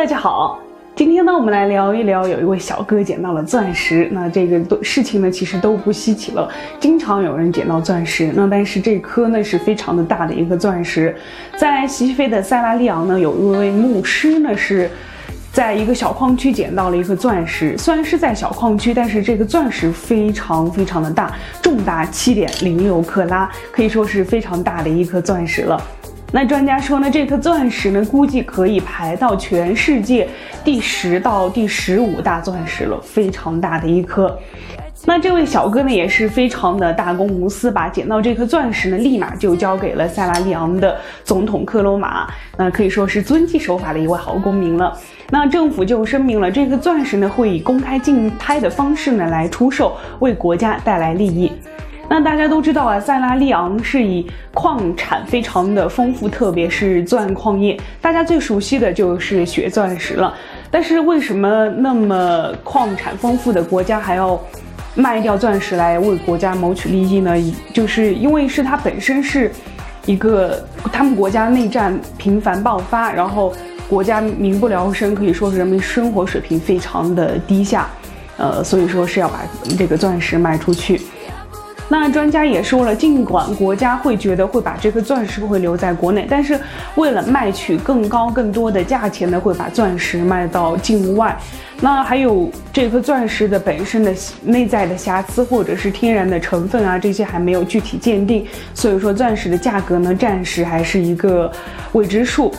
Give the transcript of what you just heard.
大家好，今天呢，我们来聊一聊有一位小哥捡到了钻石。那这个都事情呢，其实都不稀奇了，经常有人捡到钻石。那但是这颗呢，是非常的大的一个钻石，在西非的塞拉利昂呢，有一位牧师呢是。在一个小矿区捡到了一颗钻石，虽然是在小矿区，但是这个钻石非常非常的大，重达七点零六克拉，可以说是非常大的一颗钻石了。那专家说呢，这颗钻石呢，估计可以排到全世界第十到第十五大钻石了，非常大的一颗。那这位小哥呢，也是非常的大公无私，把捡到这颗钻石呢，立马就交给了塞拉利昂的总统克罗马，那可以说是遵纪守法的一位好公民了。那政府就声明了，这颗钻石呢，会以公开竞拍的方式呢来出售，为国家带来利益。那大家都知道啊，塞拉利昂是以矿产非常的丰富，特别是钻矿业，大家最熟悉的就是血钻石了。但是为什么那么矿产丰富的国家还要？卖掉钻石来为国家谋取利益呢？就是因为是它本身是一个他们国家内战频繁爆发，然后国家民不聊生，可以说是人民生活水平非常的低下，呃，所以说是要把这个钻石卖出去。那专家也说了，尽管国家会觉得会把这颗钻石会留在国内，但是为了卖取更高更多的价钱呢，会把钻石卖到境外。那还有这颗钻石的本身的内在的瑕疵，或者是天然的成分啊，这些还没有具体鉴定，所以说钻石的价格呢，暂时还是一个未知数。